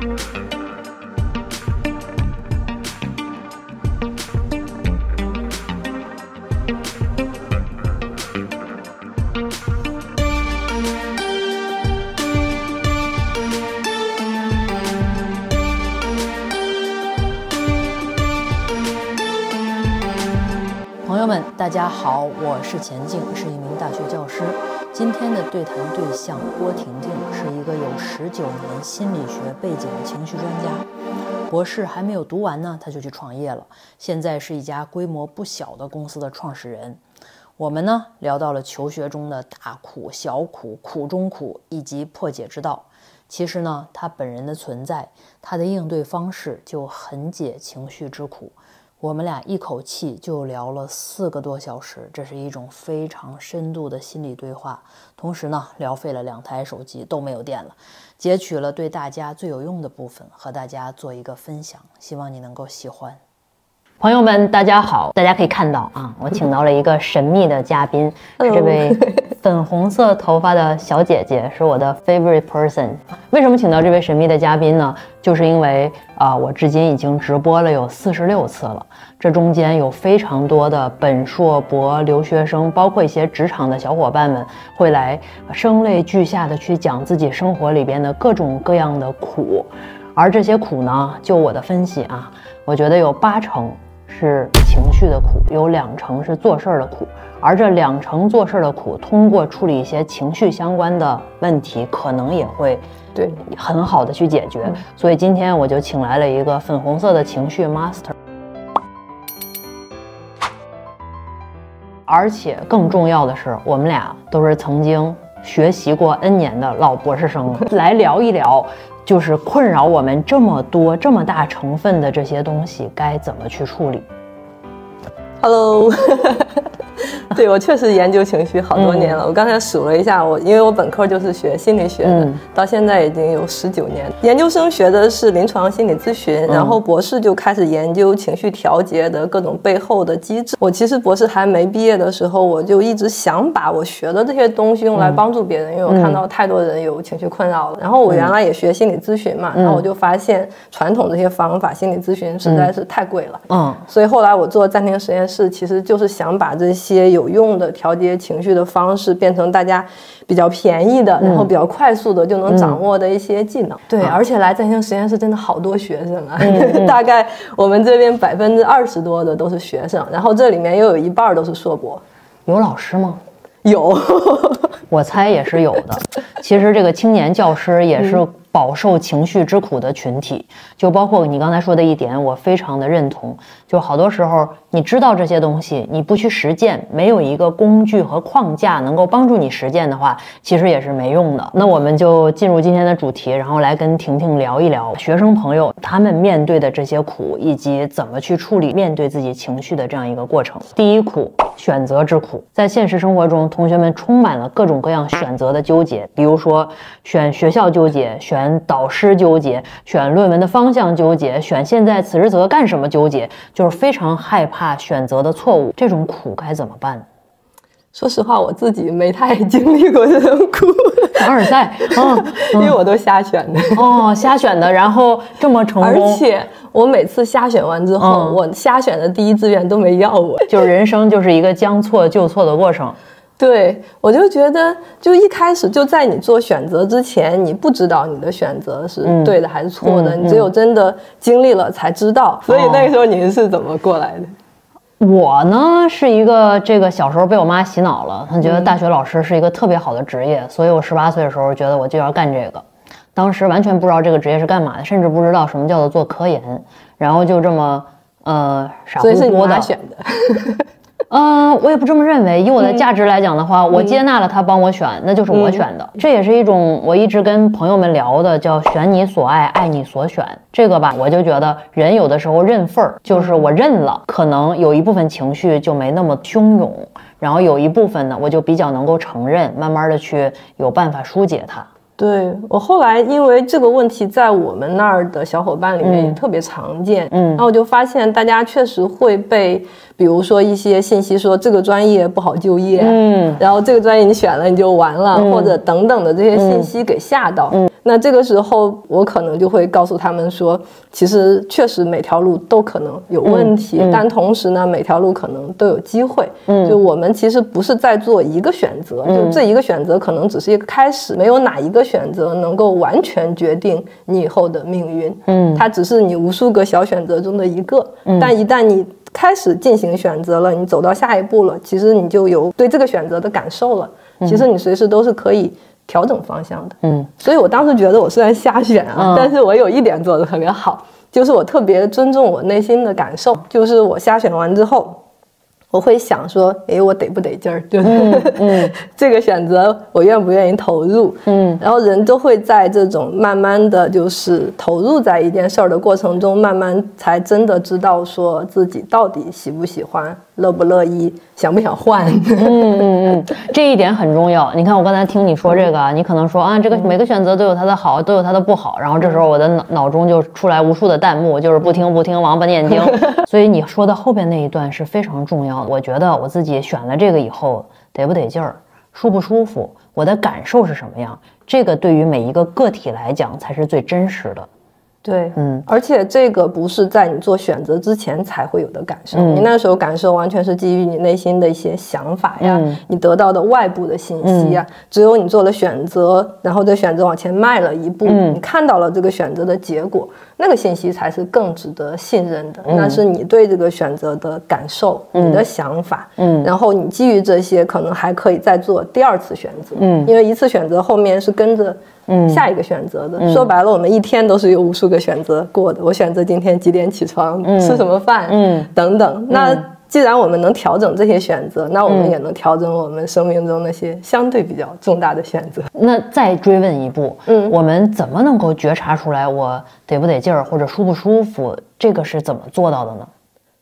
朋友们，大家好，我是钱静，是一名大学教师。今天的对谈对象郭婷婷是一个有十九年心理学背景的情绪专家，博士还没有读完呢，他就去创业了，现在是一家规模不小的公司的创始人。我们呢聊到了求学中的大苦、小苦、苦中苦以及破解之道。其实呢，他本人的存在，他的应对方式就很解情绪之苦。我们俩一口气就聊了四个多小时，这是一种非常深度的心理对话。同时呢，聊废了两台手机都没有电了，截取了对大家最有用的部分，和大家做一个分享，希望你能够喜欢。朋友们，大家好！大家可以看到啊，我请到了一个神秘的嘉宾，是这位粉红色头发的小姐姐，是我的 favorite person。为什么请到这位神秘的嘉宾呢？就是因为啊，我至今已经直播了有四十六次了，这中间有非常多的本硕博留学生，包括一些职场的小伙伴们，会来声泪俱下的去讲自己生活里边的各种各样的苦，而这些苦呢，就我的分析啊，我觉得有八成。是情绪的苦，有两成是做事儿的苦，而这两成做事儿的苦，通过处理一些情绪相关的问题，可能也会对很好的去解决。所以今天我就请来了一个粉红色的情绪 master，而且更重要的是，我们俩都是曾经学习过 N 年的老博士生，来聊一聊。就是困扰我们这么多、这么大成分的这些东西，该怎么去处理？Hello。对我确实研究情绪好多年了。我刚才数了一下，我因为我本科就是学心理学的，到现在已经有十九年。研究生学的是临床心理咨询，然后博士就开始研究情绪调节的各种背后的机制。我其实博士还没毕业的时候，我就一直想把我学的这些东西用来帮助别人，因为我看到太多人有情绪困扰了。然后我原来也学心理咨询嘛，然后我就发现传统这些方法，心理咨询实在是太贵了。嗯，所以后来我做暂停实验室，其实就是想把这些有用的调节情绪的方式变成大家比较便宜的，然后比较快速的就能掌握的一些技能。对，而且来在线实验室真的好多学生啊，大概我们这边百分之二十多的都是学生，然后这里面又有一半都是硕博。有老师吗？有，我猜也是有的。其实这个青年教师也是。饱受情绪之苦的群体，就包括你刚才说的一点，我非常的认同。就好多时候，你知道这些东西，你不去实践，没有一个工具和框架能够帮助你实践的话，其实也是没用的。那我们就进入今天的主题，然后来跟婷婷聊一聊学生朋友他们面对的这些苦，以及怎么去处理面对自己情绪的这样一个过程。第一苦，选择之苦。在现实生活中，同学们充满了各种各样选择的纠结，比如说选学校纠结，选。导师纠结，选论文的方向纠结，选现在此时此刻干什么纠结，就是非常害怕选择的错误，这种苦该怎么办？说实话，我自己没太经历过这种苦。凡尔赛，嗯，因为我都瞎选的。哦，瞎选的，然后这么成功。而且我每次瞎选完之后，我瞎选的第一志愿都没要我。就是人生就是一个将错就错的过程。对，我就觉得，就一开始就在你做选择之前，你不知道你的选择是对的还是错的，你只有真的经历了才知道。所以那个时候您是怎么过来的？我呢是一个这个小时候被我妈洗脑了，她觉得大学老师是一个特别好的职业，所以我十八岁的时候觉得我就要干这个。当时完全不知道这个职业是干嘛的，甚至不知道什么叫做做科研，然后就这么呃傻乎乎的选的。嗯，我也不这么认为。以我的价值来讲的话，我接纳了他帮我选，那就是我选的。这也是一种我一直跟朋友们聊的，叫选你所爱，爱你所选。这个吧，我就觉得人有的时候认份儿，就是我认了，可能有一部分情绪就没那么汹涌，然后有一部分呢，我就比较能够承认，慢慢的去有办法疏解它。对我后来，因为这个问题在我们那儿的小伙伴里面也特别常见，嗯，然后我就发现大家确实会被。比如说一些信息说这个专业不好就业，嗯，然后这个专业你选了你就完了，或者等等的这些信息给吓到。那这个时候我可能就会告诉他们说，其实确实每条路都可能有问题，但同时呢，每条路可能都有机会。嗯，就我们其实不是在做一个选择，就这一个选择可能只是一个开始，没有哪一个选择能够完全决定你以后的命运。嗯，它只是你无数个小选择中的一个。嗯，但一旦你开始进行选择了，你走到下一步了，其实你就有对这个选择的感受了。其实你随时都是可以。调整方向的，嗯，所以我当时觉得我虽然瞎选啊，但是我有一点做的特别好，就是我特别尊重我内心的感受，就是我瞎选完之后。我会想说，哎，我得不得劲儿？就是 这个选择，我愿不愿意投入？嗯，然后人都会在这种慢慢的就是投入在一件事儿的过程中，慢慢才真的知道说自己到底喜不喜欢，乐不乐意，想不想换？嗯嗯嗯，这一点很重要。你看，我刚才听你说这个，你可能说啊，这个每个选择都有它的好，都有它的不好。然后这时候我的脑脑中就出来无数的弹幕，就是不听不听，王八念经。所以你说的后边那一段是非常重要。我觉得我自己选了这个以后得不得劲儿，舒不舒服，我的感受是什么样？这个对于每一个个体来讲才是最真实的。对，嗯，而且这个不是在你做选择之前才会有的感受，你那时候感受完全是基于你内心的一些想法呀，你得到的外部的信息呀。只有你做了选择，然后这选择往前迈了一步，你看到了这个选择的结果，那个信息才是更值得信任的。那是你对这个选择的感受，你的想法，嗯，然后你基于这些，可能还可以再做第二次选择，嗯，因为一次选择后面是跟着。下一个选择的，说白了，我们一天都是有无数个选择过的。我选择今天几点起床，吃什么饭，嗯，等等。那既然我们能调整这些选择，那我们也能调整我们生命中那些相对比较重大的选择。那再追问一步，嗯，我们怎么能够觉察出来我得不得劲儿或者舒不舒服？这个是怎么做到的呢？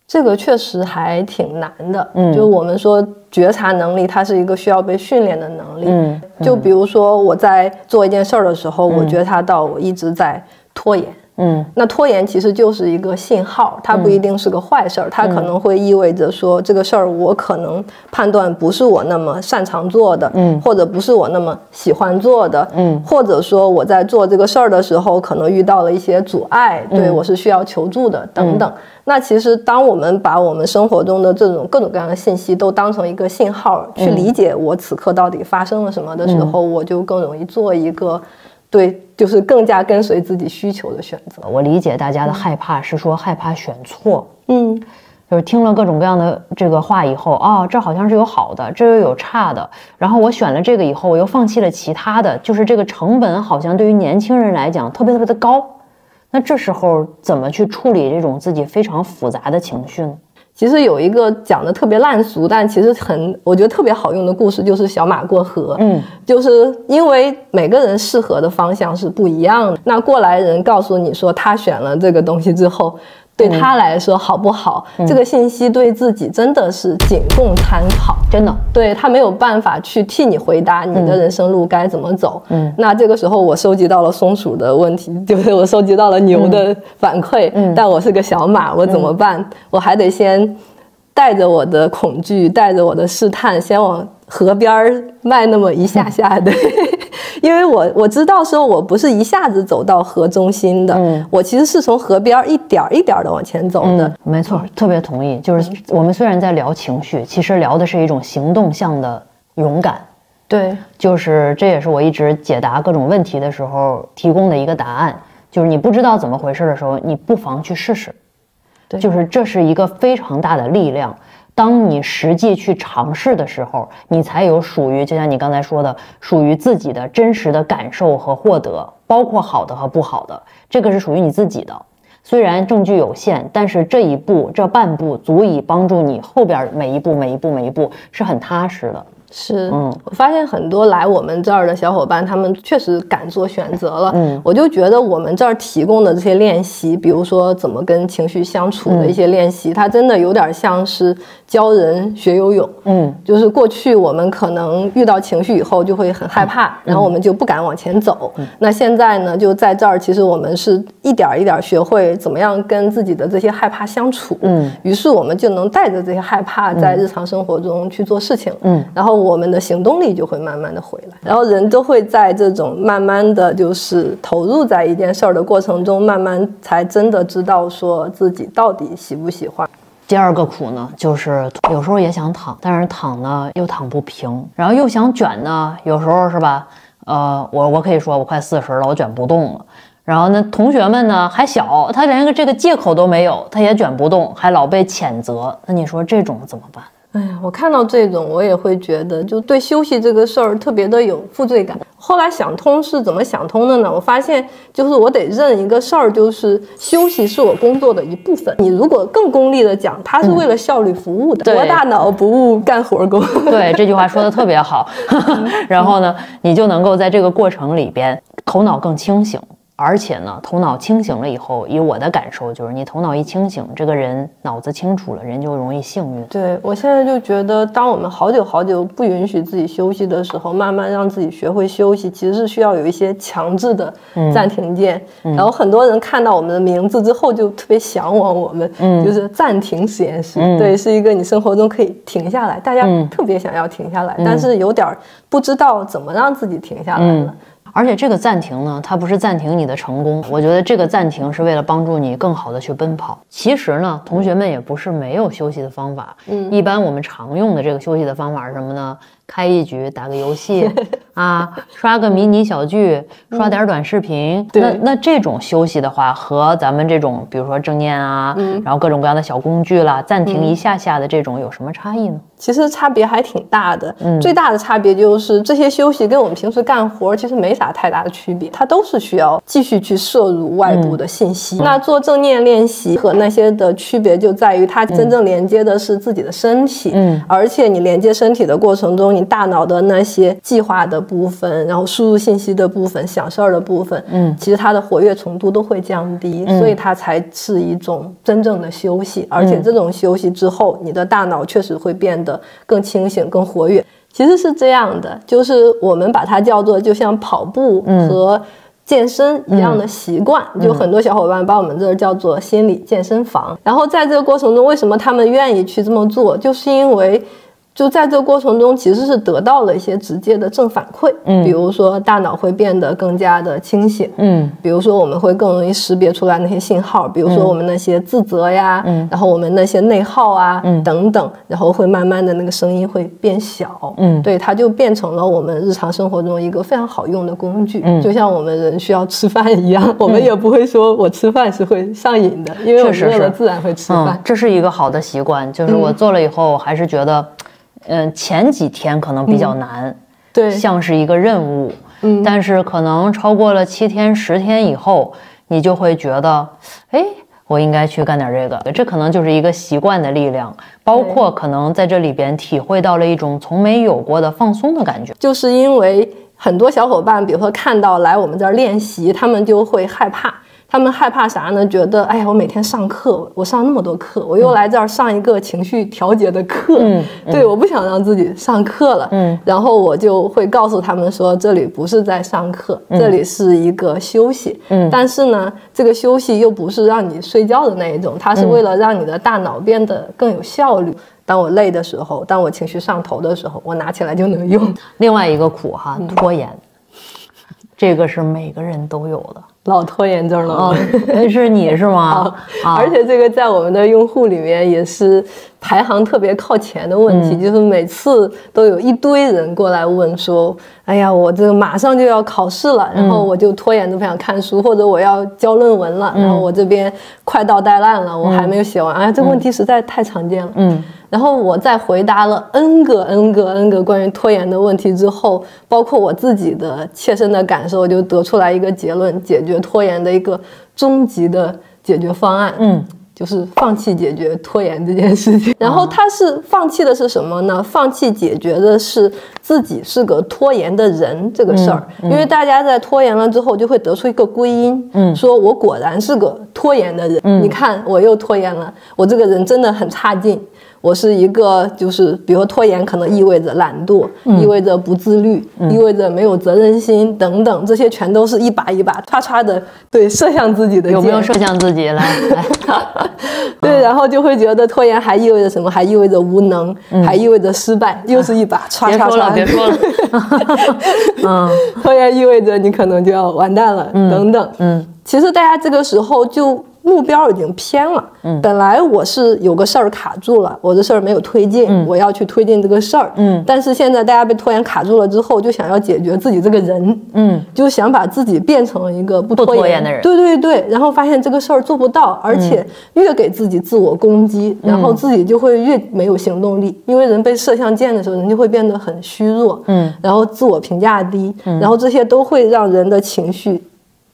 这个确实还挺难的，嗯，就我们说觉察能力，它是一个需要被训练的能力，嗯，就比如说我在做一件事儿的时候，我觉察到我一直在拖延。嗯，那拖延其实就是一个信号，它不一定是个坏事儿，它可能会意味着说这个事儿我可能判断不是我那么擅长做的，嗯，或者不是我那么喜欢做的，嗯，或者说我在做这个事儿的时候可能遇到了一些阻碍，对我是需要求助的等等。那其实当我们把我们生活中的这种各种各样的信息都当成一个信号去理解我此刻到底发生了什么的时候，我就更容易做一个。对，就是更加跟随自己需求的选择。我理解大家的害怕是说害怕选错，嗯，就是听了各种各样的这个话以后，啊，这好像是有好的，这又有差的，然后我选了这个以后，我又放弃了其他的，就是这个成本好像对于年轻人来讲特别特别的高。那这时候怎么去处理这种自己非常复杂的情绪呢？其实有一个讲的特别烂俗，但其实很我觉得特别好用的故事，就是小马过河。嗯，就是因为每个人适合的方向是不一样的。那过来人告诉你说他选了这个东西之后。对他来说好不好？这个信息对自己真的是仅供参考，真的。对他没有办法去替你回答你的人生路该怎么走。嗯，那这个时候我收集到了松鼠的问题，就是我收集到了牛的反馈。嗯，但我是个小马，我怎么办？我还得先带着我的恐惧，带着我的试探，先往河边儿迈那么一下下的。因为我我知道说，我不是一下子走到河中心的，嗯，我其实是从河边一点一点的往前走的。没错，特别同意。就是我们虽然在聊情绪，其实聊的是一种行动向的勇敢。对，就是这也是我一直解答各种问题的时候提供的一个答案。就是你不知道怎么回事的时候，你不妨去试试。对，就是这是一个非常大的力量。当你实际去尝试的时候，你才有属于，就像你刚才说的，属于自己的真实的感受和获得，包括好的和不好的，这个是属于你自己的。虽然证据有限，但是这一步、这半步足以帮助你后边每一步、每一步、每一步是很踏实的。是，嗯，我发现很多来我们这儿的小伙伴，他们确实敢做选择了。嗯，我就觉得我们这儿提供的这些练习，比如说怎么跟情绪相处的一些练习，它真的有点像是教人学游泳。嗯，就是过去我们可能遇到情绪以后就会很害怕，然后我们就不敢往前走。那现在呢，就在这儿，其实我们是一点一点学会怎么样跟自己的这些害怕相处。嗯，于是我们就能带着这些害怕在日常生活中去做事情。嗯，然后。我们的行动力就会慢慢的回来，然后人都会在这种慢慢的就是投入在一件事儿的过程中，慢慢才真的知道说自己到底喜不喜欢。第二个苦呢，就是有时候也想躺，但是躺呢又躺不平，然后又想卷呢，有时候是吧？呃，我我可以说我快四十了，我卷不动了。然后呢，同学们呢还小，他连个这个借口都没有，他也卷不动，还老被谴责。那你说这种怎么办？哎呀，我看到这种，我也会觉得，就对休息这个事儿特别的有负罪感。后来想通是怎么想通的呢？我发现，就是我得认一个事儿，就是休息是我工作的一部分。你如果更功利的讲，它是为了效率服务的，活大脑不误干活工。对，这句话说的特别好。然后呢，你就能够在这个过程里边，头脑更清醒。而且呢，头脑清醒了以后，以我的感受就是，你头脑一清醒，这个人脑子清楚了，人就容易幸运。对我现在就觉得，当我们好久好久不允许自己休息的时候，慢慢让自己学会休息，其实是需要有一些强制的暂停键。然后很多人看到我们的名字之后，就特别向往我们，就是暂停实验室。对，是一个你生活中可以停下来，大家特别想要停下来，但是有点不知道怎么让自己停下来了。而且这个暂停呢，它不是暂停你的成功，我觉得这个暂停是为了帮助你更好的去奔跑。其实呢，同学们也不是没有休息的方法。嗯，一般我们常用的这个休息的方法是什么呢？开一局，打个游戏，啊，刷个迷你小剧，刷点短视频。那那这种休息的话，和咱们这种，比如说正念啊，然后各种各样的小工具啦，暂停一下下的这种，有什么差异呢？其实差别还挺大的。嗯，最大的差别就是这些休息跟我们平时干活其实没啥太大的区别，它都是需要继续去摄入外部的信息。那做正念练习和那些的区别就在于，它真正连接的是自己的身体。嗯，而且你连接身体的过程中。你大脑的那些计划的部分，然后输入信息的部分，想事儿的部分，嗯，其实它的活跃程度都会降低，所以它才是一种真正的休息。而且这种休息之后，你的大脑确实会变得更清醒、更活跃。其实是这样的，就是我们把它叫做就像跑步和健身一样的习惯。就很多小伙伴把我们这儿叫做心理健身房。然后在这个过程中，为什么他们愿意去这么做？就是因为。就在这个过程中，其实是得到了一些直接的正反馈，嗯，比如说大脑会变得更加的清醒，嗯，比如说我们会更容易识别出来那些信号，比如说我们那些自责呀，嗯，然后我们那些内耗啊，嗯，等等，然后会慢慢的那个声音会变小，嗯，对，它就变成了我们日常生活中一个非常好用的工具，嗯，就像我们人需要吃饭一样，我们也不会说我吃饭是会上瘾的，因为我饿了自然会吃饭，这是一个好的习惯，就是我做了以后还是觉得。嗯，前几天可能比较难，对，像是一个任务，嗯，但是可能超过了七天、十天以后，你就会觉得，哎，我应该去干点这个，这可能就是一个习惯的力量，包括可能在这里边体会到了一种从没有过的放松的感觉，就是因为很多小伙伴，比如说看到来我们这儿练习，他们就会害怕。他们害怕啥呢？觉得哎呀，我每天上课，我上那么多课，我又来这儿上一个情绪调节的课，嗯，对，我不想让自己上课了，嗯，然后我就会告诉他们说，这里不是在上课，这里是一个休息，嗯，但是呢，这个休息又不是让你睡觉的那一种，它是为了让你的大脑变得更有效率。当我累的时候，当我情绪上头的时候，我拿起来就能用。另外一个苦哈，拖延，这个是每个人都有的。老拖延症了，是你是吗？而且这个在我们的用户里面也是排行特别靠前的问题，就是每次都有一堆人过来问说：“哎呀，我这个马上就要考试了，然后我就拖延着不想看书，或者我要交论文了，然后我这边快到带烂了，我还没有写完。”哎呀，这个问题实在太常见了。嗯。然后我在回答了 n 个 n 个 n 个关于拖延的问题之后，包括我自己的切身的感受，就得出来一个结论：解决拖延的一个终极的解决方案，嗯，就是放弃解决拖延这件事情。然后他是放弃的是什么呢？放弃解决的是自己是个拖延的人这个事儿。因为大家在拖延了之后，就会得出一个归因，嗯，说我果然是个拖延的人。你看我又拖延了，我这个人真的很差劲。我是一个，就是比如拖延，可能意味着懒惰，意味着不自律，意味着没有责任心等等，这些全都是一把一把唰唰的对射向自己的。有没有射向自己？来来，对，然后就会觉得拖延还意味着什么？还意味着无能，还意味着失败，又是一把唰唰唰。别说了，别说了。嗯，拖延意味着你可能就要完蛋了，等等。嗯，其实大家这个时候就。目标已经偏了。嗯，本来我是有个事儿卡住了，我的事儿没有推进，我要去推进这个事儿。嗯，但是现在大家被拖延卡住了之后，就想要解决自己这个人。嗯，就想把自己变成一个不拖延的人。对对对，然后发现这个事儿做不到，而且越给自己自我攻击，然后自己就会越没有行动力。因为人被射向箭的时候，人就会变得很虚弱。嗯，然后自我评价低，然后这些都会让人的情绪。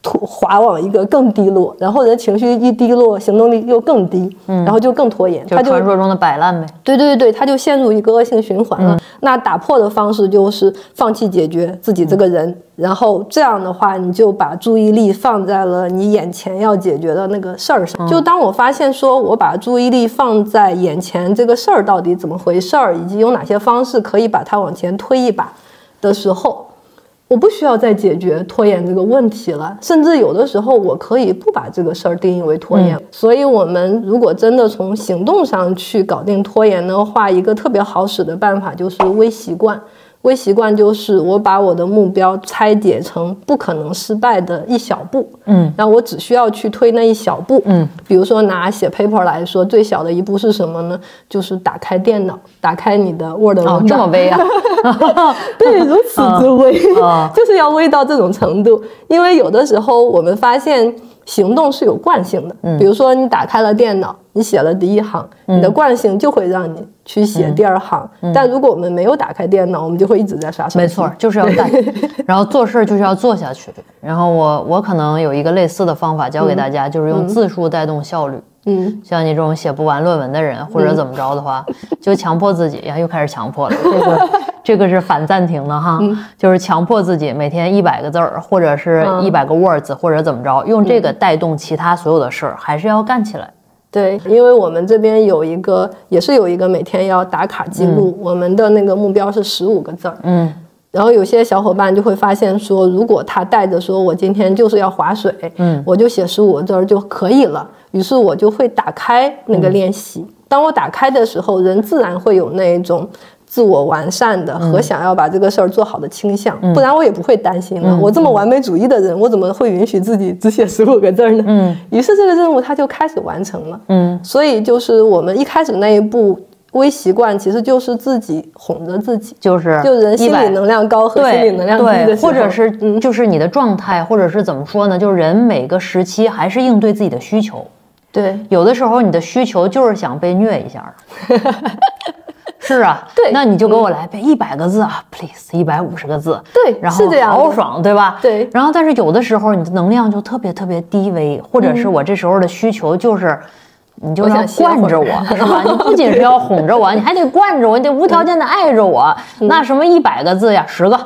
滑往一个更低落，然后人情绪一低落，行动力又更低，然后就更拖延。他就传说中的摆烂呗。对对对他就陷入一个恶性循环了。那打破的方式就是放弃解决自己这个人，然后这样的话，你就把注意力放在了你眼前要解决的那个事儿上。就当我发现说我把注意力放在眼前这个事儿到底怎么回事儿，以及有哪些方式可以把它往前推一把的时候。我不需要再解决拖延这个问题了，甚至有的时候我可以不把这个事儿定义为拖延。所以，我们如果真的从行动上去搞定拖延的话，一个特别好使的办法就是微习惯。微习惯就是我把我的目标拆解成不可能失败的一小步，嗯，然后我只需要去推那一小步，嗯，比如说拿写 paper 来说，最小的一步是什么呢？就是打开电脑，打开你的 Word 文档，这么微啊？对，如此之微，就是要微到这种程度。因为有的时候我们发现。行动是有惯性的，比如说你打开了电脑，你写了第一行，你的惯性就会让你去写第二行。但如果我们没有打开电脑，我们就会一直在刷手机。没错，就是要干，然后做事就是要做下去。然后我我可能有一个类似的方法教给大家，就是用字数带动效率。嗯，像你这种写不完论文的人，或者怎么着的话，就强迫自己呀，又开始强迫了。这个 这个是反暂停的哈，就是强迫自己每天一百个字儿，或者是一百个 words，或者怎么着，用这个带动其他所有的事儿，还是要干起来。对，因为我们这边有一个，也是有一个每天要打卡记录，我们的那个目标是十五个字儿。嗯。然后有些小伙伴就会发现说，如果他带着说我今天就是要划水，嗯，我就写十五个字儿就可以了。于是我就会打开那个练习。当我打开的时候，人自然会有那一种自我完善的和想要把这个事儿做好的倾向，不然我也不会担心了。我这么完美主义的人，我怎么会允许自己只写十五个字儿呢？嗯，于是这个任务它就开始完成了。嗯，所以就是我们一开始那一步。微习惯其实就是自己哄着自己，就是就人心理能量高和心理能量低的或者是就是你的状态，或者是怎么说呢？就是人每个时期还是应对自己的需求。对，有的时候你的需求就是想被虐一下。是啊，对，那你就给我来背一百个字啊，please，一百五十个字。对，然后豪爽，对吧？对。然后但是有的时候你的能量就特别特别低微，或者是我这时候的需求就是。你就要惯着我，是吧？你不仅是要哄着我，你还得惯着我，你得无条件的爱着我。那什么一百个字呀，十个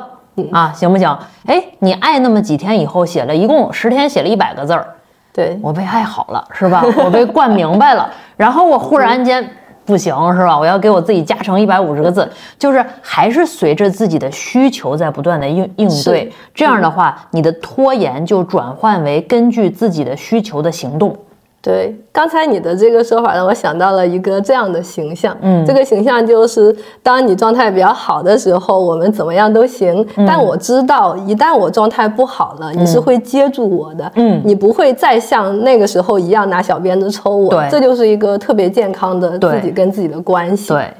啊，行不行？哎，你爱那么几天以后写了一共十天写了一百个字儿，对我被爱好了，是吧？我被惯明白了，然后我忽然间不行，是吧？我要给我自己加成一百五十个字，就是还是随着自己的需求在不断的应应对。这样的话，你的拖延就转换为根据自己的需求的行动。对，刚才你的这个说法让我想到了一个这样的形象，嗯，这个形象就是当你状态比较好的时候，我们怎么样都行。但我知道，一旦我状态不好了，你是会接住我的，嗯，你不会再像那个时候一样拿小鞭子抽我。对，这就是一个特别健康的自己跟自己的关系。对，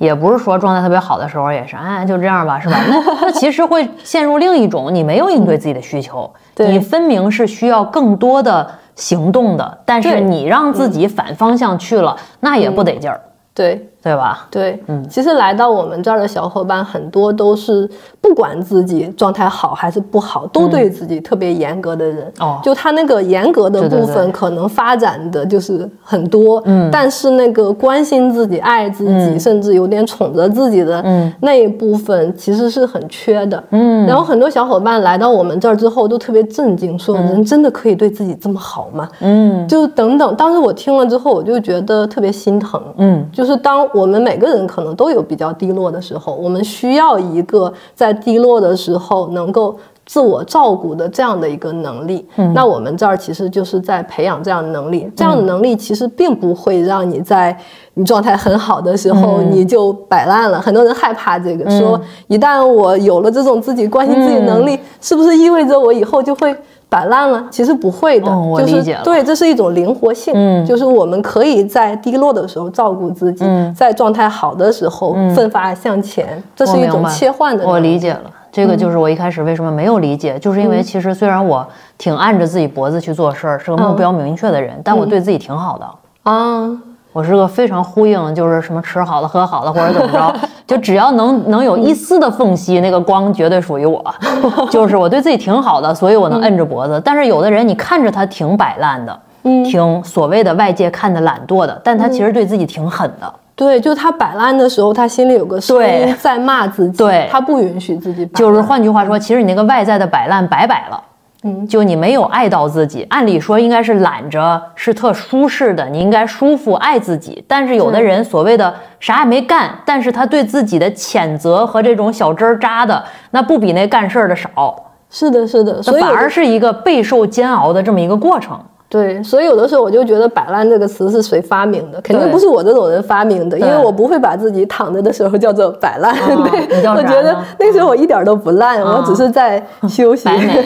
也不是说状态特别好的时候也是，哎，就这样吧，是吧？那 那其实会陷入另一种，你没有应对自己的需求，你分明是需要更多的。行动的，但是你让自己反方向去了，那也不得劲儿。对，对吧？对，嗯，其实来到我们这儿的小伙伴很多都是不管自己状态好还是不好，都对自己特别严格的人。哦，就他那个严格的部分，可能发展的就是很多，嗯，但是那个关心自己、爱自己，甚至有点宠着自己的，嗯，那一部分其实是很缺的，嗯。然后很多小伙伴来到我们这儿之后，都特别震惊，说人真的可以对自己这么好吗？嗯，就等等。当时我听了之后，我就觉得特别心疼，嗯，就是当。我们每个人可能都有比较低落的时候，我们需要一个在低落的时候能够自我照顾的这样的一个能力。那我们这儿其实就是在培养这样的能力。这样的能力其实并不会让你在你状态很好的时候你就摆烂了。很多人害怕这个，说一旦我有了这种自己关心自己能力，是不是意味着我以后就会？摆烂了，其实不会的，就是对，这是一种灵活性，嗯，就是我们可以在低落的时候照顾自己，在状态好的时候奋发向前，这是一种切换的。我理解了，这个就是我一开始为什么没有理解，就是因为其实虽然我挺按着自己脖子去做事儿，是个目标明确的人，但我对自己挺好的。啊。我是个非常呼应，就是什么吃好了喝好了或者怎么着，就只要能能有一丝的缝隙，那个光绝对属于我。就是我对自己挺好的，所以我能摁着脖子。但是有的人，你看着他挺摆烂的，嗯，挺所谓的外界看的懒惰的，但他其实对自己挺狠的。对，就他摆烂的时候，他心里有个声音在骂自己，对，他不允许自己。就是换句话说，其实你那个外在的摆烂白摆了。嗯，就你没有爱到自己，按理说应该是懒着，是特舒适的，你应该舒服爱自己。但是有的人所谓的啥也没干，但是他对自己的谴责和这种小针扎的，那不比那干事儿的少。是的，是的，所以反而是一个备受煎熬的这么一个过程。对，所以有的时候我就觉得“摆烂”这个词是谁发明的？肯定不是我这种人发明的，因为我不会把自己躺着的时候叫做摆烂。对，我觉得那时候我一点都不烂，我只是在休息。白美，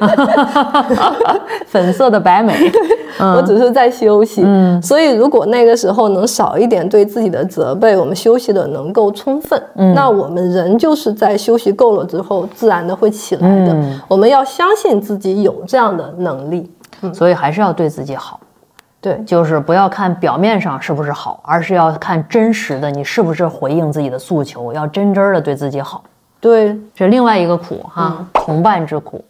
粉色的白美，我只是在休息。嗯，所以如果那个时候能少一点对自己的责备，我们休息的能够充分，那我们人就是在休息够了之后，自然的会起来的。我们要相信自己有这样的能力。所以还是要对自己好，对，就是不要看表面上是不是好，而是要看真实的你是不是回应自己的诉求，要真真的对自己好。对，这另外一个苦哈，同伴之苦。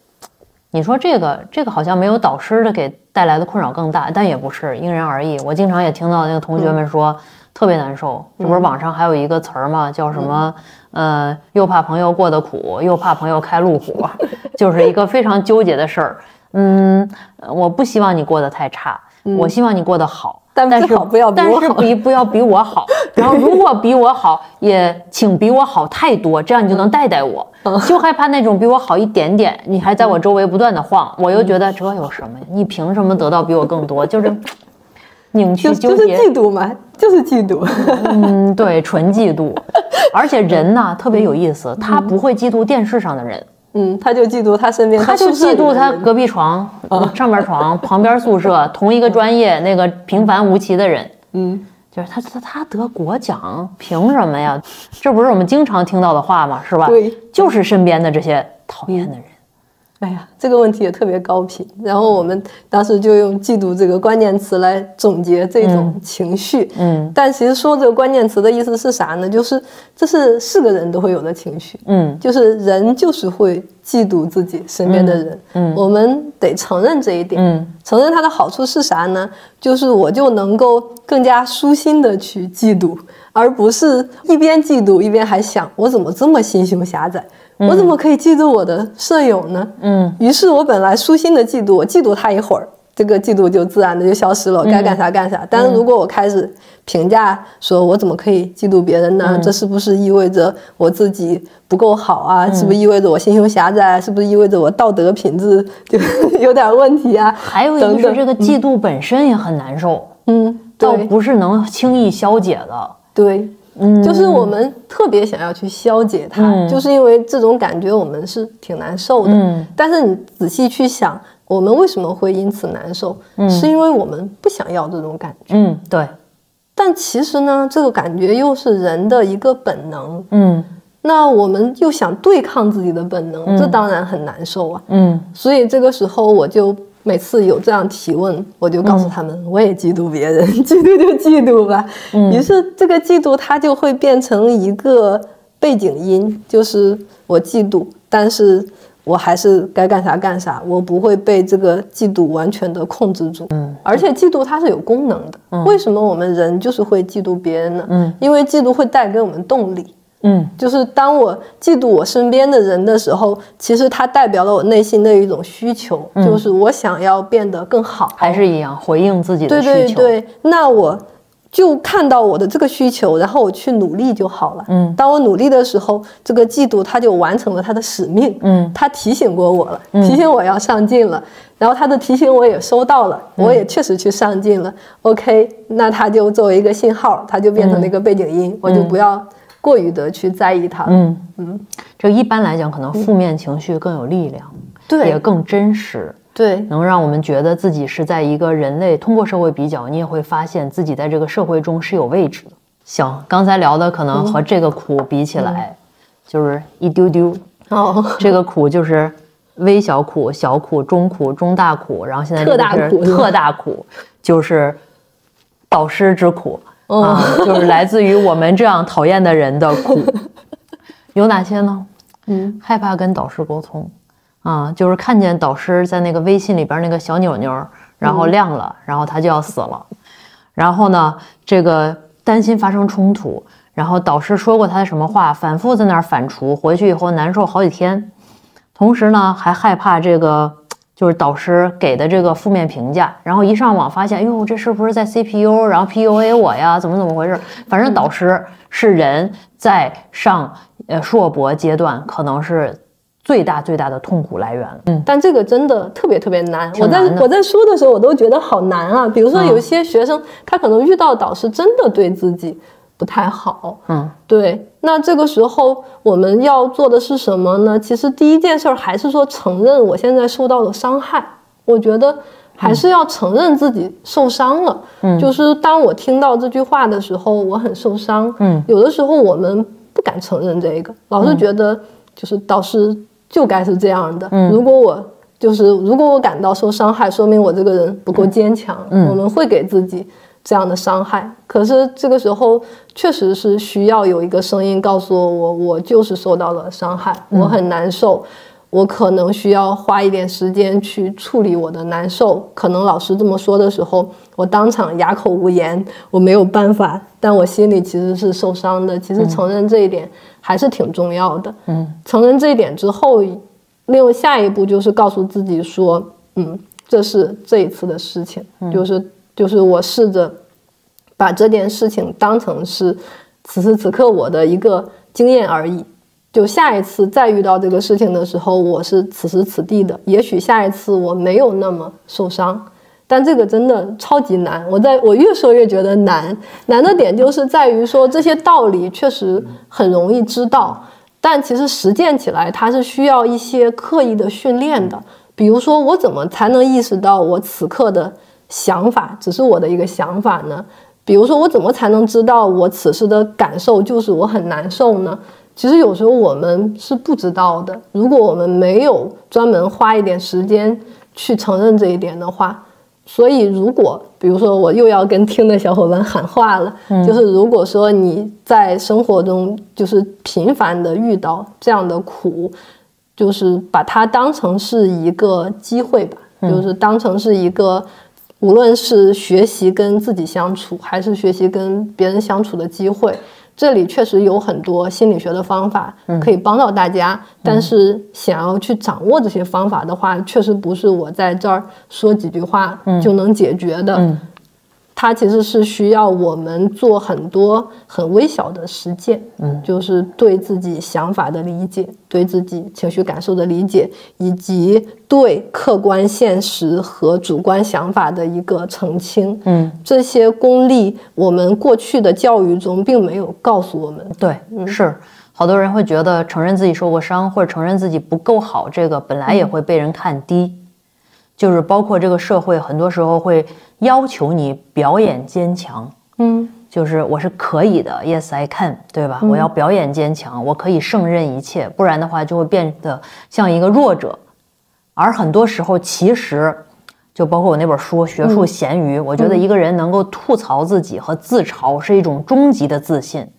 你说这个这个好像没有导师的给带来的困扰更大，但也不是因人而异。我经常也听到那个同学们说特别难受，这不是网上还有一个词儿吗？叫什么？呃，又怕朋友过得苦，又怕朋友开路虎，就是一个非常纠结的事儿。嗯，我不希望你过得太差，我希望你过得好，但是不要，但是比不要比我好。然 后如果比我好，也请比我好太多，这样你就能带带我。就害怕那种比我好一点点，你还在我周围不断的晃，我又觉得这有什么呀？你凭什么得到比我更多？就是 拧曲纠结，就是嫉妒嘛，就是嫉妒。嗯，对，纯嫉妒。而且人呢特别有意思，他不会嫉妒电视上的人。嗯，他就嫉妒他身边，他就嫉妒他隔壁床、上边床、旁边宿舍同一个专业那个平凡无奇的人。嗯，就是他他他得国奖，凭什么呀？这不是我们经常听到的话吗？是吧？对，就是身边的这些讨厌的人。哎呀，这个问题也特别高频。然后我们当时就用“嫉妒”这个关键词来总结这种情绪。嗯，但其实说这个关键词的意思是啥呢？就是这是是个人都会有的情绪。嗯，就是人就是会嫉妒自己身边的人。嗯，我们得承认这一点。嗯，承认它的好处是啥呢？就是我就能够更加舒心的去嫉妒，而不是一边嫉妒一边还想我怎么这么心胸狭窄。我怎么可以嫉妒我的舍友呢？嗯，于是我本来舒心的嫉妒，我嫉妒他一会儿，这个嫉妒就自然的就消失了，该干啥干啥。但是如果我开始评价，说我怎么可以嫉妒别人呢？这是不是意味着我自己不够好啊？是不是意味着我心胸狭窄？是不是意味着我道德品质就 有点问题啊？还有一个是这个嫉妒本身也很难受，嗯，倒不是能轻易消解的，对。嗯，就是我们特别想要去消解它，就是因为这种感觉我们是挺难受的。嗯，但是你仔细去想，我们为什么会因此难受？嗯，是因为我们不想要这种感觉。嗯，对。但其实呢，这个感觉又是人的一个本能。嗯，那我们又想对抗自己的本能，这当然很难受啊。嗯，所以这个时候我就每次有这样提问，我就告诉他们，我也嫉妒别人，嫉妒就嫉妒吧。于是这个嫉妒它就会变成一个背景音，就是我嫉妒，但是我还是该干啥干啥，我不会被这个嫉妒完全的控制住。嗯，而且嫉妒它是有功能的。为什么我们人就是会嫉妒别人呢？嗯，因为嫉妒会带给我们动力。嗯，就是当我嫉妒我身边的人的时候，其实它代表了我内心的一种需求，就是我想要变得更好，还是一样回应自己的需求。对对对，那我就看到我的这个需求，然后我去努力就好了。嗯，当我努力的时候，这个嫉妒它就完成了它的使命。嗯，它提醒过我了，提醒我要上进了，然后它的提醒我也收到了，我也确实去上进了。OK，那它就作为一个信号，它就变成了一个背景音，我就不要。过于的去在意它，嗯。嗯，这一般来讲，可能负面情绪更有力量，对，也更真实，对，能让我们觉得自己是在一个人类通过社会比较，你也会发现自己在这个社会中是有位置的。行，刚才聊的可能和这个苦比起来，就是一丢丢。哦，这个苦就是微小苦、小苦、中苦、中大苦，然后现在特大苦，特大苦就是导师之苦。啊，就是来自于我们这样讨厌的人的苦，有哪些呢？嗯，害怕跟导师沟通，啊，就是看见导师在那个微信里边那个小钮钮，然后亮了，然后他就要死了。然后呢，这个担心发生冲突，然后导师说过他的什么话，反复在那儿反刍，回去以后难受好几天。同时呢，还害怕这个。就是导师给的这个负面评价，然后一上网发现，哎呦，这是不是在 CPU，然后 PUA 我呀？怎么怎么回事？反正导师是人在上呃硕博阶段，可能是最大最大的痛苦来源。嗯，但这个真的特别特别难。我在我在说的时候，我都觉得好难啊。比如说有一些学生，他可能遇到导师真的对自己。不太好，嗯，对。那这个时候我们要做的是什么呢？其实第一件事儿还是说承认我现在受到了伤害。我觉得还是要承认自己受伤了。嗯，就是当我听到这句话的时候，我很受伤。嗯，有的时候我们不敢承认这个，老是觉得就是导师就该是这样的。嗯，如果我就是如果我感到受伤害，说明我这个人不够坚强。嗯，我们会给自己。这样的伤害，可是这个时候确实是需要有一个声音告诉我，我我就是受到了伤害，我很难受，我可能需要花一点时间去处理我的难受。可能老师这么说的时候，我当场哑口无言，我没有办法，但我心里其实是受伤的。其实承认这一点还是挺重要的。嗯，承认这一点之后，另外下一步就是告诉自己说，嗯，这是这一次的事情，就是。就是我试着把这件事情当成是此时此刻我的一个经验而已。就下一次再遇到这个事情的时候，我是此时此地的。也许下一次我没有那么受伤，但这个真的超级难。我在我越说越觉得难，难的点就是在于说这些道理确实很容易知道，但其实实践起来它是需要一些刻意的训练的。比如说，我怎么才能意识到我此刻的？想法只是我的一个想法呢，比如说我怎么才能知道我此时的感受就是我很难受呢？其实有时候我们是不知道的。如果我们没有专门花一点时间去承认这一点的话，所以如果比如说我又要跟听的小伙伴喊话了，就是如果说你在生活中就是频繁的遇到这样的苦，就是把它当成是一个机会吧，就是当成是一个。无论是学习跟自己相处，还是学习跟别人相处的机会，这里确实有很多心理学的方法可以帮到大家。但是想要去掌握这些方法的话，确实不是我在这儿说几句话就能解决的。它其实是需要我们做很多很微小的实践，嗯，就是对自己想法的理解，对自己情绪感受的理解，以及对客观现实和主观想法的一个澄清，嗯，这些功力我们过去的教育中并没有告诉我们。对，是。好多人会觉得承认自己受过伤或者承认自己不够好，这个本来也会被人看低。就是包括这个社会，很多时候会要求你表演坚强，嗯，就是我是可以的，Yes I can，对吧？我要表演坚强，我可以胜任一切，不然的话就会变得像一个弱者。而很多时候，其实就包括我那本书《学术咸鱼》，我觉得一个人能够吐槽自己和自嘲是一种终极的自信。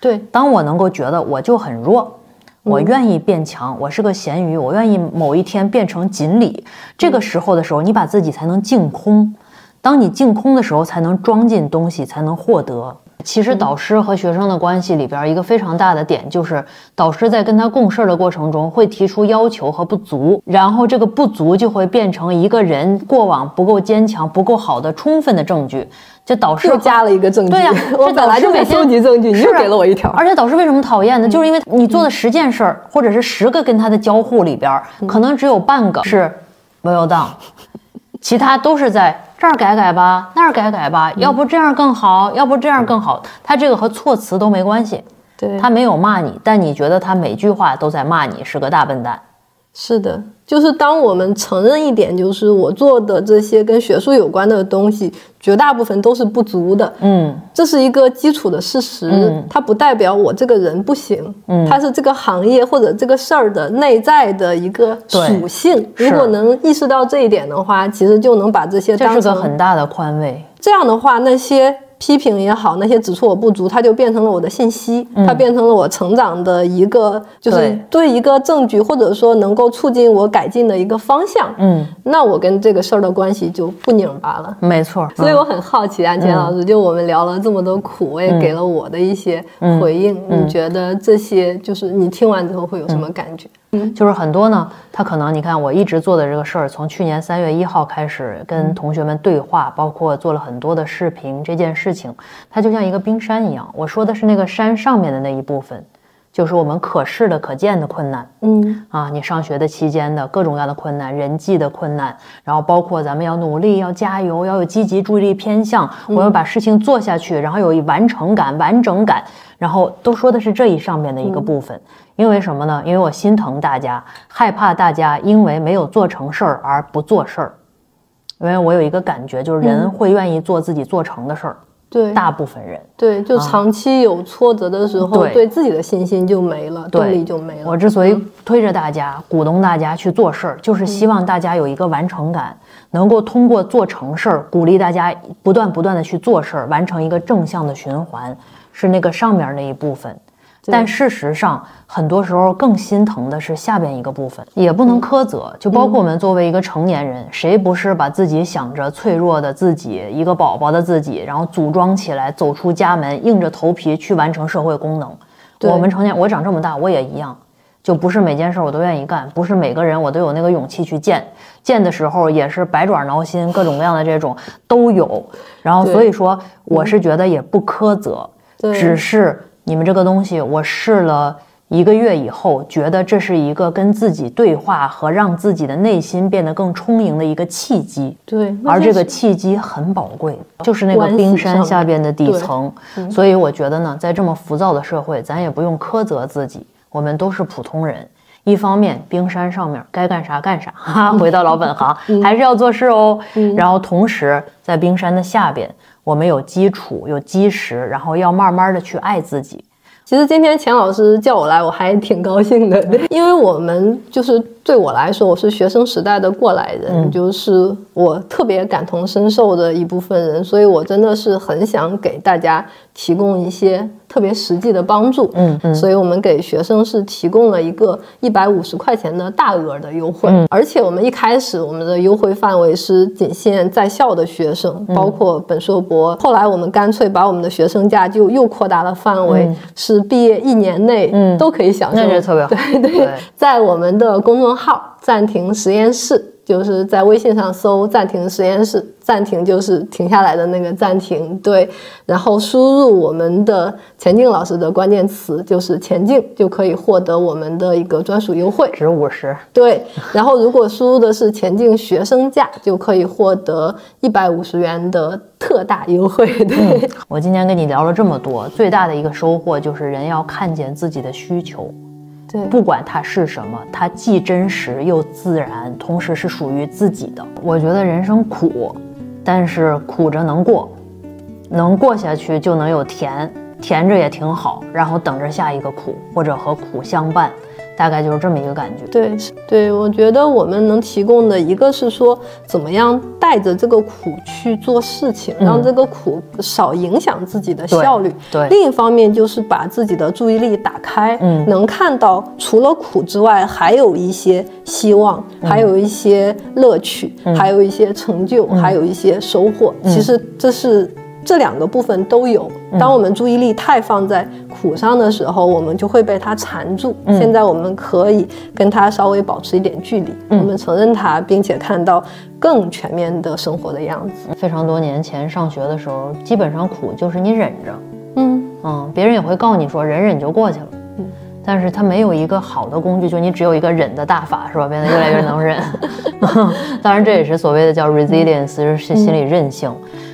对，当我能够觉得我就很弱，我愿意变强，我是个咸鱼，我愿意某一天变成锦鲤，这个时候的时候，你把自己才能净空。当你净空的时候，才能装进东西，才能获得。其实导师和学生的关系里边，一个非常大的点就是，导师在跟他共事的过程中会提出要求和不足，然后这个不足就会变成一个人过往不够坚强、不够好的充分的证据。就导师又加了一个证据。对呀，我本来就在收集证据，你又给了我一条。而且导师为什么讨厌呢？就是因为你做的十件事儿，或者是十个跟他的交互里边，可能只有半个是 well done，其他都是在。这儿改改吧，那儿改改吧，要不这样更好，要不这样更好。他这个和措辞都没关系，对他没有骂你，但你觉得他每句话都在骂你是个大笨蛋。是的。就是当我们承认一点，就是我做的这些跟学术有关的东西，绝大部分都是不足的。嗯，这是一个基础的事实，它不代表我这个人不行。嗯，它是这个行业或者这个事儿的内在的一个属性。如果能意识到这一点的话，其实就能把这些当成很大的宽慰。这样的话，那些。批评也好，那些指出我不足，它就变成了我的信息，它变成了我成长的一个，就是对一个证据，或者说能够促进我改进的一个方向。嗯，那我跟这个事儿的关系就不拧巴了。没错，所以我很好奇，啊钱老师，就我们聊了这么多苦，我也给了我的一些回应。你觉得这些就是你听完之后会有什么感觉？嗯，就是很多呢，他可能你看我一直做的这个事儿，从去年三月一号开始跟同学们对话，包括做了很多的视频，这件事情它就像一个冰山一样。我说的是那个山上面的那一部分，就是我们可视的、可见的困难。嗯啊，你上学的期间的各种各样的困难，人际的困难，然后包括咱们要努力、要加油、要有积极注意力偏向，我要把事情做下去，然后有一完成感、完整感，然后都说的是这一上面的一个部分。因为什么呢？因为我心疼大家，害怕大家因为没有做成事儿而不做事儿。因为我有一个感觉，就是人会愿意做自己做成的事儿。对，大部分人。对，就长期有挫折的时候，对自己的信心就没了，动力就没了。我之所以推着大家、鼓动大家去做事儿，就是希望大家有一个完成感，能够通过做成事儿，鼓励大家不断不断的去做事儿，完成一个正向的循环，是那个上面那一部分。但事实上，很多时候更心疼的是下边一个部分，也不能苛责。就包括我们作为一个成年人，谁不是把自己想着脆弱的自己，一个宝宝的自己，然后组装起来，走出家门，硬着头皮去完成社会功能？我们成年，我长这么大，我也一样，就不是每件事我都愿意干，不是每个人我都有那个勇气去见。见的时候也是百爪挠心，各种各样的这种都有。然后所以说，我是觉得也不苛责，只是。你们这个东西，我试了一个月以后，觉得这是一个跟自己对话和让自己的内心变得更充盈的一个契机。对，而这个契机很宝贵，就是那个冰山下边的底层。所以我觉得呢，在这么浮躁的社会，咱也不用苛责自己，我们都是普通人。一方面，冰山上面该干啥干啥，哈，回到老本行，还是要做事哦。然后同时，在冰山的下边。我们有基础，有基石，然后要慢慢的去爱自己。其实今天钱老师叫我来，我还挺高兴的，因为我们就是对我来说，我是学生时代的过来人，就是我特别感同身受的一部分人，所以我真的是很想给大家提供一些。特别实际的帮助，嗯嗯，所以我们给学生是提供了一个一百五十块钱的大额的优惠，而且我们一开始我们的优惠范围是仅限在校的学生，包括本硕博。后来我们干脆把我们的学生价就又扩大了范围，是毕业一年内都可以享受，那是特别好。对对，在我们的公众号暂停实验室。就是在微信上搜“暂停实验室”，暂停就是停下来的那个暂停，对。然后输入我们的钱静老师的关键词，就是“钱静”，就可以获得我们的一个专属优惠，值五十。对。然后如果输入的是“钱静学生价”，就可以获得一百五十元的特大优惠。对。我今天跟你聊了这么多，最大的一个收获就是人要看见自己的需求。不管它是什么，它既真实又自然，同时是属于自己的。我觉得人生苦，但是苦着能过，能过下去就能有甜，甜着也挺好。然后等着下一个苦，或者和苦相伴，大概就是这么一个感觉。对，对，我觉得我们能提供的一个是说，怎么样带着这个苦去做事情，让这个苦少影响自己的效率。对。另一方面就是把自己的注意力打开，嗯，能看到除了苦之外，还有一些希望，还有一些乐趣，还有一些成就，还有一些收获。其实这是。这两个部分都有。当我们注意力太放在苦上的时候，我们就会被它缠住。现在我们可以跟它稍微保持一点距离，我们承认它，并且看到更全面的生活的样子。非常多年前上学的时候，基本上苦就是你忍着，嗯嗯，别人也会告你说忍忍就过去了。嗯，但是它没有一个好的工具，就你只有一个忍的大法，是吧？变得越来越能忍。当然，这也是所谓的叫 resilience，是心理韧性。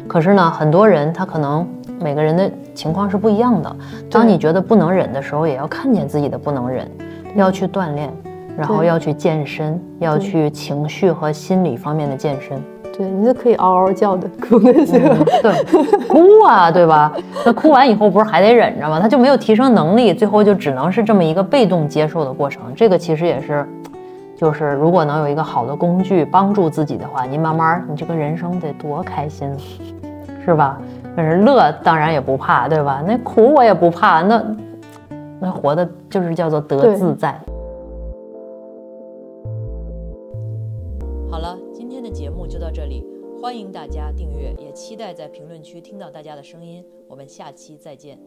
可是呢，很多人他可能每个人的情况是不一样的。当你觉得不能忍的时候，也要看见自己的不能忍，要去锻炼，然后要去健身，要去情绪和心理方面的健身。对，你是可以嗷嗷叫的哭那些，对，哭啊，对吧？那哭完以后不是还得忍着吗？他就没有提升能力，最后就只能是这么一个被动接受的过程。这个其实也是。就是如果能有一个好的工具帮助自己的话，你慢慢你这个人生得多开心，是吧？但是乐当然也不怕，对吧？那苦我也不怕，那那活的就是叫做得自在。好了，今天的节目就到这里，欢迎大家订阅，也期待在评论区听到大家的声音。我们下期再见。